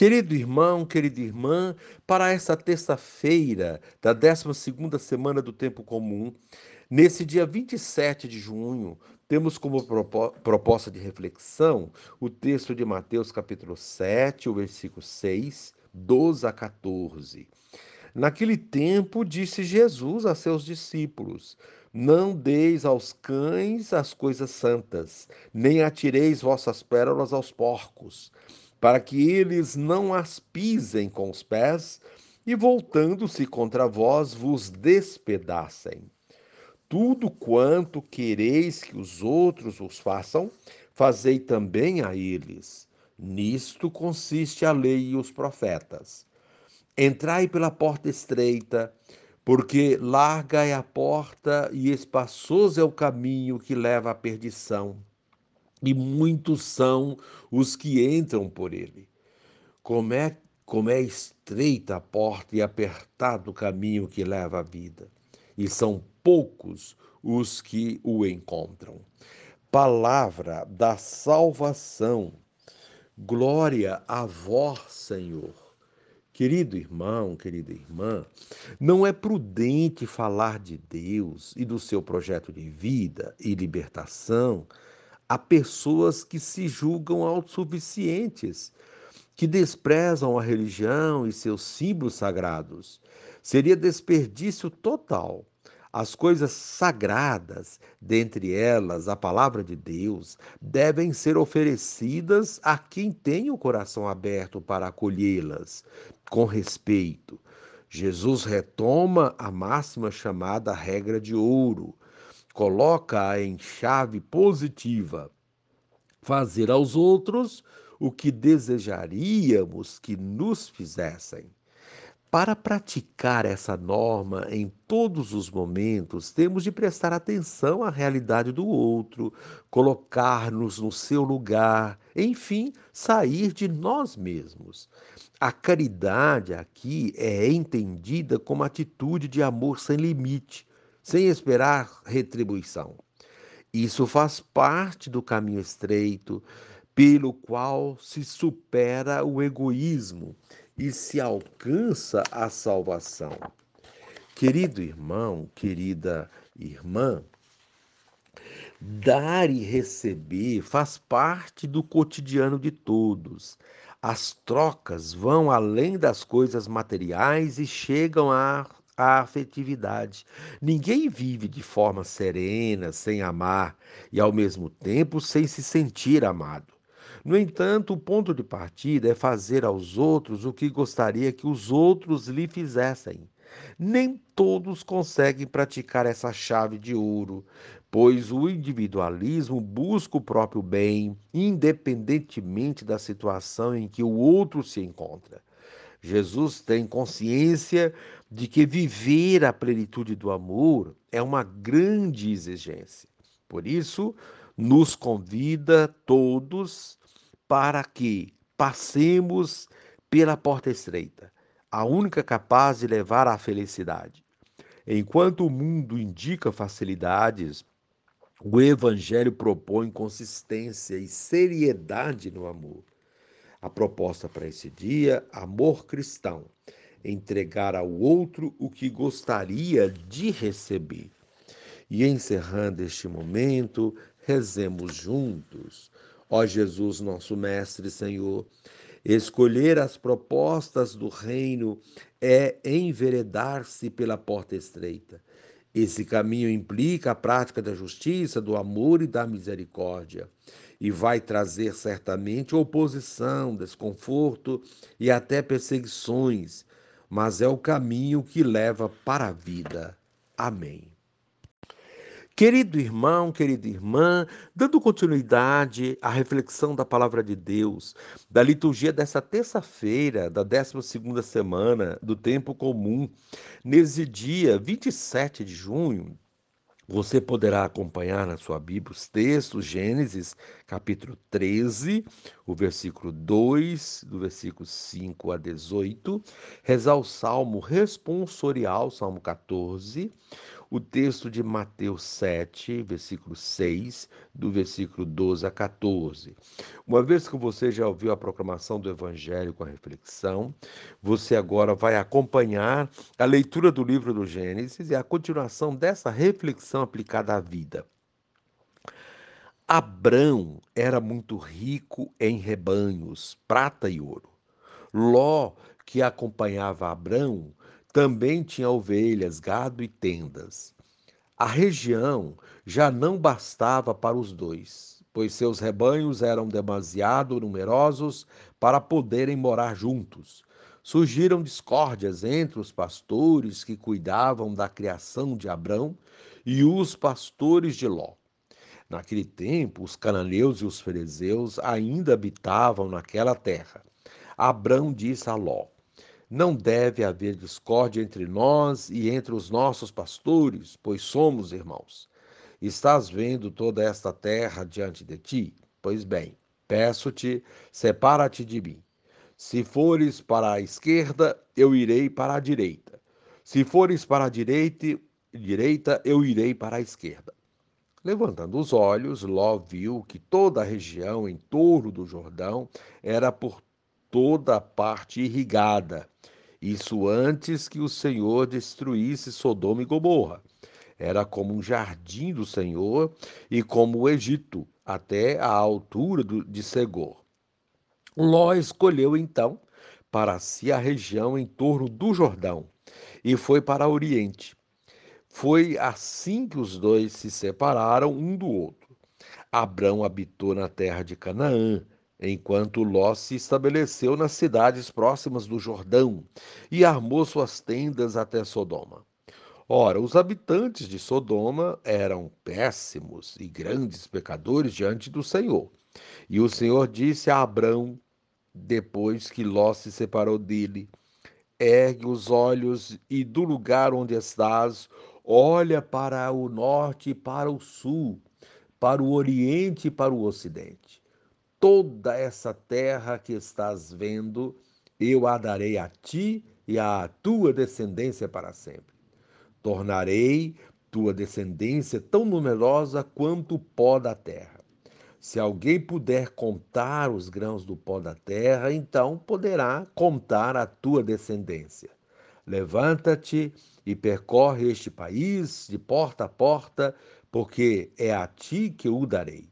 Querido irmão, querida irmã, para esta terça-feira da 12ª semana do tempo comum, nesse dia 27 de junho, temos como proposta de reflexão o texto de Mateus capítulo 7, o versículo 6, 12 a 14. Naquele tempo disse Jesus a seus discípulos: Não deis aos cães as coisas santas, nem atireis vossas pérolas aos porcos para que eles não as pisem com os pés e, voltando-se contra vós, vos despedacem. Tudo quanto quereis que os outros vos façam, fazei também a eles. Nisto consiste a lei e os profetas. Entrai pela porta estreita, porque larga é a porta e espaçoso é o caminho que leva à perdição e muitos são os que entram por ele. Como é, como é estreita a porta e apertado o caminho que leva à vida, e são poucos os que o encontram. Palavra da salvação. Glória a vós, Senhor. Querido irmão, querida irmã, não é prudente falar de Deus e do seu projeto de vida e libertação Há pessoas que se julgam autossuficientes, que desprezam a religião e seus símbolos sagrados. Seria desperdício total. As coisas sagradas, dentre elas a palavra de Deus, devem ser oferecidas a quem tem o coração aberto para acolhê-las com respeito. Jesus retoma a máxima chamada regra de ouro coloca-a em chave positiva. Fazer aos outros o que desejaríamos que nos fizessem. Para praticar essa norma em todos os momentos, temos de prestar atenção à realidade do outro, colocar-nos no seu lugar, enfim, sair de nós mesmos. A caridade aqui é entendida como atitude de amor sem limite, sem esperar retribuição. Isso faz parte do caminho estreito pelo qual se supera o egoísmo e se alcança a salvação. Querido irmão, querida irmã, dar e receber faz parte do cotidiano de todos. As trocas vão além das coisas materiais e chegam a a afetividade. Ninguém vive de forma serena, sem amar e ao mesmo tempo sem se sentir amado. No entanto, o ponto de partida é fazer aos outros o que gostaria que os outros lhe fizessem. Nem todos conseguem praticar essa chave de ouro, pois o individualismo busca o próprio bem, independentemente da situação em que o outro se encontra. Jesus tem consciência de que viver a plenitude do amor é uma grande exigência. Por isso, nos convida todos para que passemos pela porta estreita, a única capaz de levar à felicidade. Enquanto o mundo indica facilidades, o Evangelho propõe consistência e seriedade no amor. A proposta para esse dia, amor cristão, entregar ao outro o que gostaria de receber. E encerrando este momento, rezemos juntos. Ó Jesus, nosso Mestre Senhor, escolher as propostas do reino é enveredar-se pela porta estreita. Esse caminho implica a prática da justiça, do amor e da misericórdia e vai trazer certamente oposição, desconforto e até perseguições, mas é o caminho que leva para a vida. Amém. Querido irmão, querida irmã, dando continuidade à reflexão da palavra de Deus, da liturgia dessa terça-feira, da 12 semana do tempo comum, nesse dia 27 de junho, você poderá acompanhar na sua Bíblia os textos, Gênesis, capítulo 13, o versículo 2, do versículo 5 a 18, rezar o salmo responsorial, salmo 14, o texto de Mateus 7, versículo 6, do versículo 12 a 14. Uma vez que você já ouviu a proclamação do Evangelho com a reflexão, você agora vai acompanhar a leitura do livro do Gênesis e a continuação dessa reflexão aplicada à vida. Abrão era muito rico em rebanhos, prata e ouro. Ló, que acompanhava Abrão, também tinha ovelhas, gado e tendas. A região já não bastava para os dois, pois seus rebanhos eram demasiado numerosos para poderem morar juntos. Surgiram discórdias entre os pastores que cuidavam da criação de Abrão e os pastores de Ló. Naquele tempo, os cananeus e os fariseus ainda habitavam naquela terra. Abrão disse a Ló: não deve haver discórdia entre nós e entre os nossos pastores, pois somos irmãos. Estás vendo toda esta terra diante de ti? Pois bem, peço-te, separa-te de mim. Se fores para a esquerda, eu irei para a direita. Se fores para a direita, direita eu irei para a esquerda. Levantando os olhos, Ló viu que toda a região em torno do Jordão era por toda a parte irrigada. Isso antes que o Senhor destruísse Sodoma e Gomorra. Era como um jardim do Senhor e como o Egito, até a altura de Segor. Ló escolheu então para si a região em torno do Jordão e foi para o Oriente. Foi assim que os dois se separaram um do outro. Abrão habitou na terra de Canaã, enquanto Ló se estabeleceu nas cidades próximas do Jordão e armou suas tendas até Sodoma. Ora, os habitantes de Sodoma eram péssimos e grandes pecadores diante do Senhor. E o Senhor disse a Abrão, depois que Ló se separou dele: Ergue os olhos e do lugar onde estás, olha para o norte e para o sul, para o oriente e para o ocidente toda essa terra que estás vendo, eu a darei a ti e à tua descendência para sempre. Tornarei tua descendência tão numerosa quanto o pó da terra. Se alguém puder contar os grãos do pó da terra, então poderá contar a tua descendência. Levanta-te e percorre este país de porta a porta, porque é a ti que o darei.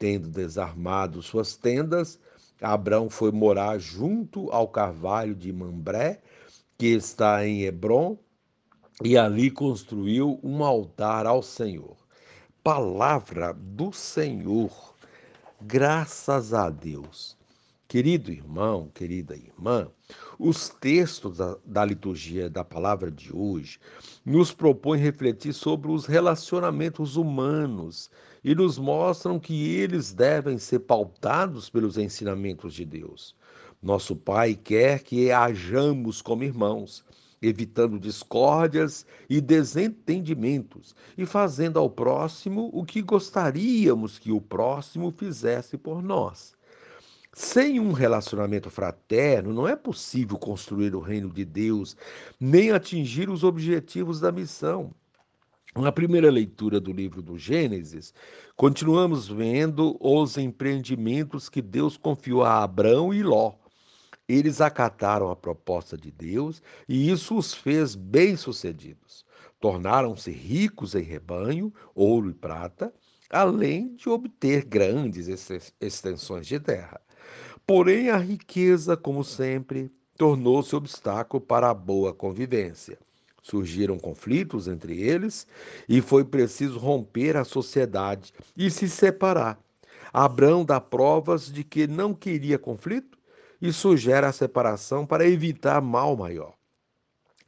Tendo desarmado suas tendas, Abraão foi morar junto ao carvalho de Mambré, que está em Hebron, e ali construiu um altar ao Senhor. Palavra do Senhor. Graças a Deus. Querido irmão, querida irmã, os textos da, da, liturgia da palavra de hoje nos propõem refletir sobre os relacionamentos humanos e nos mostram que eles devem ser pautados pelos ensinamentos de Deus. Nosso Pai quer que hajamos como irmãos, evitando discórdias e desentendimentos e fazendo ao próximo o que gostaríamos que o próximo fizesse por nós. Sem um relacionamento fraterno, não é possível construir o reino de Deus, nem atingir os objetivos da missão. Na primeira leitura do livro do Gênesis, continuamos vendo os empreendimentos que Deus confiou a Abrão e Ló. Eles acataram a proposta de Deus e isso os fez bem-sucedidos. Tornaram-se ricos em rebanho, ouro e prata, além de obter grandes extensões de terra. Porém, a riqueza, como sempre, tornou-se obstáculo para a boa convivência. Surgiram conflitos entre eles e foi preciso romper a sociedade e se separar. Abraão dá provas de que não queria conflito e sugere a separação para evitar mal maior.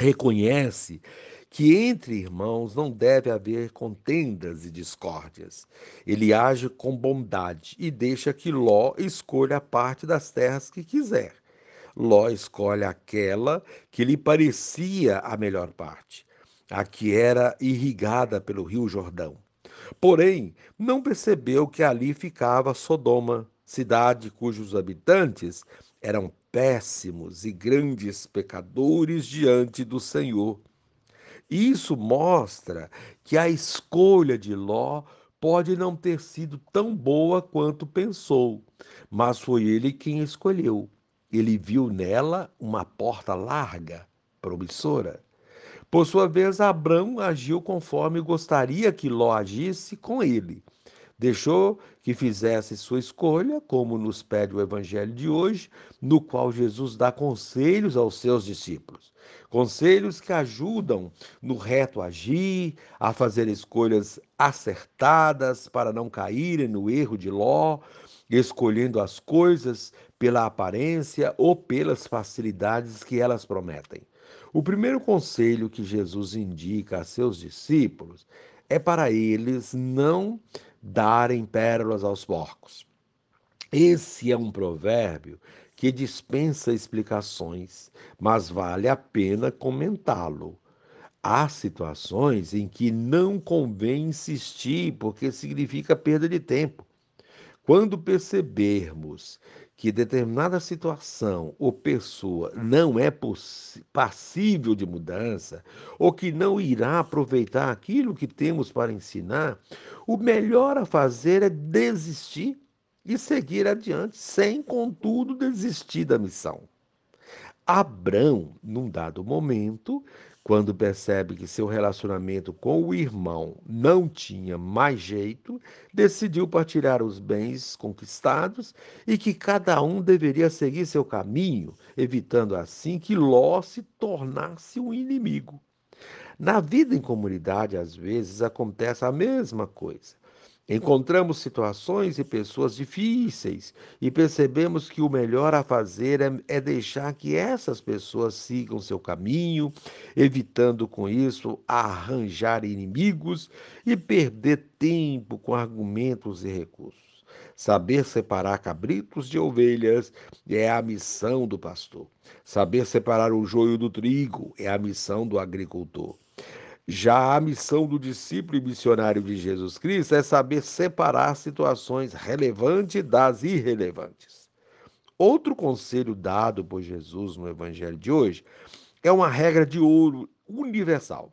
Reconhece que entre irmãos não deve haver contendas e discórdias. Ele age com bondade e deixa que Ló escolha a parte das terras que quiser. Ló escolhe aquela que lhe parecia a melhor parte, a que era irrigada pelo rio Jordão. Porém, não percebeu que ali ficava Sodoma, cidade cujos habitantes eram péssimos e grandes pecadores diante do Senhor Isso mostra que a escolha de Ló pode não ter sido tão boa quanto pensou, mas foi ele quem escolheu. Ele viu nela uma porta larga, promissora. Por sua vez, Abraão agiu conforme gostaria que Ló agisse com ele. Deixou que fizesse sua escolha, como nos pede o evangelho de hoje, no qual Jesus dá conselhos aos seus discípulos. Conselhos que ajudam no reto agir, a fazer escolhas acertadas para não caírem no erro de Ló, escolhendo as coisas pela aparência ou pelas facilidades que elas prometem. O primeiro conselho que Jesus indica a seus discípulos é para eles não darem pérolas aos porcos. Esse é um provérbio que dispensa explicações, mas vale a pena comentá-lo. Há situações em que não convém insistir, porque significa perda de tempo. Quando percebermos que determinada situação ou pessoa não é passível de mudança, ou que não irá aproveitar aquilo que temos para ensinar, o melhor a fazer é desistir e seguir adiante, sem, contudo, desistir da missão. Abrão, num dado momento, quando percebe que seu relacionamento com o irmão não tinha mais jeito, decidiu partilhar os bens conquistados e que cada um deveria seguir seu caminho, evitando assim que Ló se tornasse um inimigo. Na vida em comunidade, às vezes, acontece a mesma coisa. Encontramos situações e pessoas difíceis e percebemos que o melhor a fazer é, é, deixar que essas pessoas sigam seu caminho, evitando com isso arranjar inimigos e perder tempo com argumentos e recursos. Saber separar cabritos de ovelhas é a missão do pastor. Saber separar o joio do trigo é a missão do agricultor. Já a missão do discípulo e missionário de Jesus Cristo é saber separar situações relevantes das irrelevantes. Outro conselho dado por Jesus no Evangelho de hoje é uma regra de ouro universal.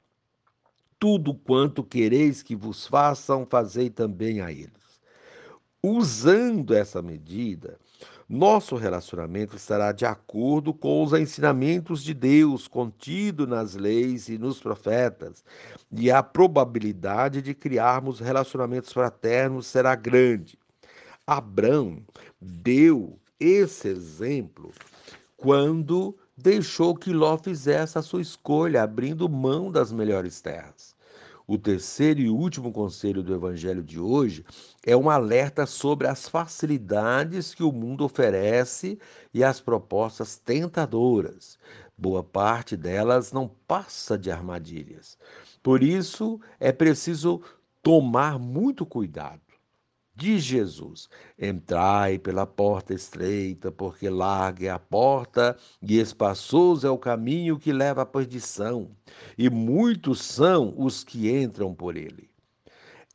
Tudo quanto quereis que vos façam, fazei também a eles. Usando essa medida, nosso relacionamento estará de acordo com os ensinamentos de Deus contido nas leis e nos profetas, e a probabilidade de criarmos relacionamentos fraternos será grande. Abraão deu esse exemplo quando deixou que Ló fizesse a sua escolha, abrindo mão das melhores terras. O terceiro e último conselho do Evangelho de hoje é um alerta sobre as facilidades que o mundo oferece e as propostas tentadoras. Boa parte delas não passa de armadilhas. Por isso, é preciso tomar muito cuidado diz Jesus: Entrai pela porta estreita, porque larga é a porta e espaçoso é o caminho que leva à perdição, e muitos são os que entram por ele.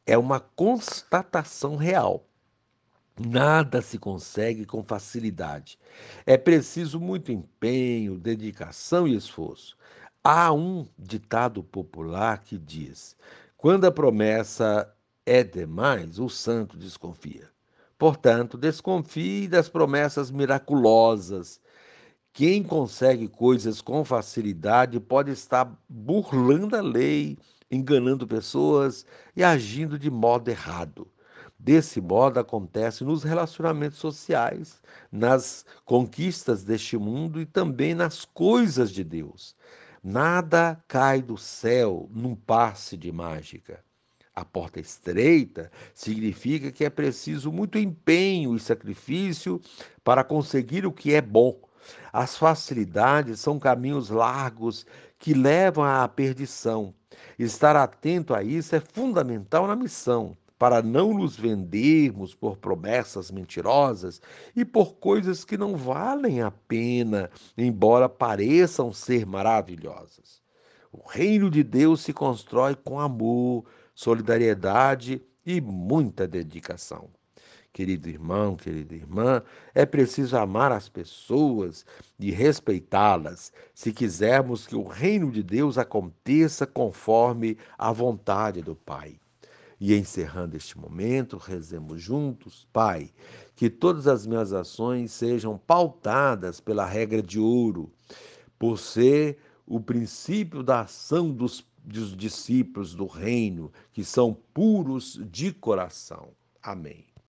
É uma constatação real. Nada se consegue com facilidade. É preciso muito empenho, dedicação e esforço. Há um ditado popular que diz: quando a promessa é demais, o santo desconfia. Portanto, desconfie das promessas miraculosas. Quem consegue coisas com facilidade pode estar burlando a lei, enganando pessoas e agindo de modo errado. Desse modo acontece nos relacionamentos sociais, nas conquistas deste mundo e também nas coisas de Deus. Nada cai do céu num passe de mágica. A porta estreita significa que é preciso muito empenho e sacrifício para conseguir o que é bom. As facilidades são caminhos largos que levam à perdição. Estar atento a isso é fundamental na missão, para não nos vendermos por promessas mentirosas e por coisas que não valem a pena, embora pareçam ser maravilhosas. O reino de Deus se constrói com amor, solidariedade e muita dedicação. querido irmão, querida irmã, é preciso amar as pessoas e respeitá-las se quisermos que o reino de Deus aconteça conforme a vontade do Pai. E encerrando este momento, rezemos juntos, Pai, que todas as minhas ações sejam pautadas pela regra de ouro, por ser o princípio da ação dos, dos discípulos do reino, que são puros de coração. Amém.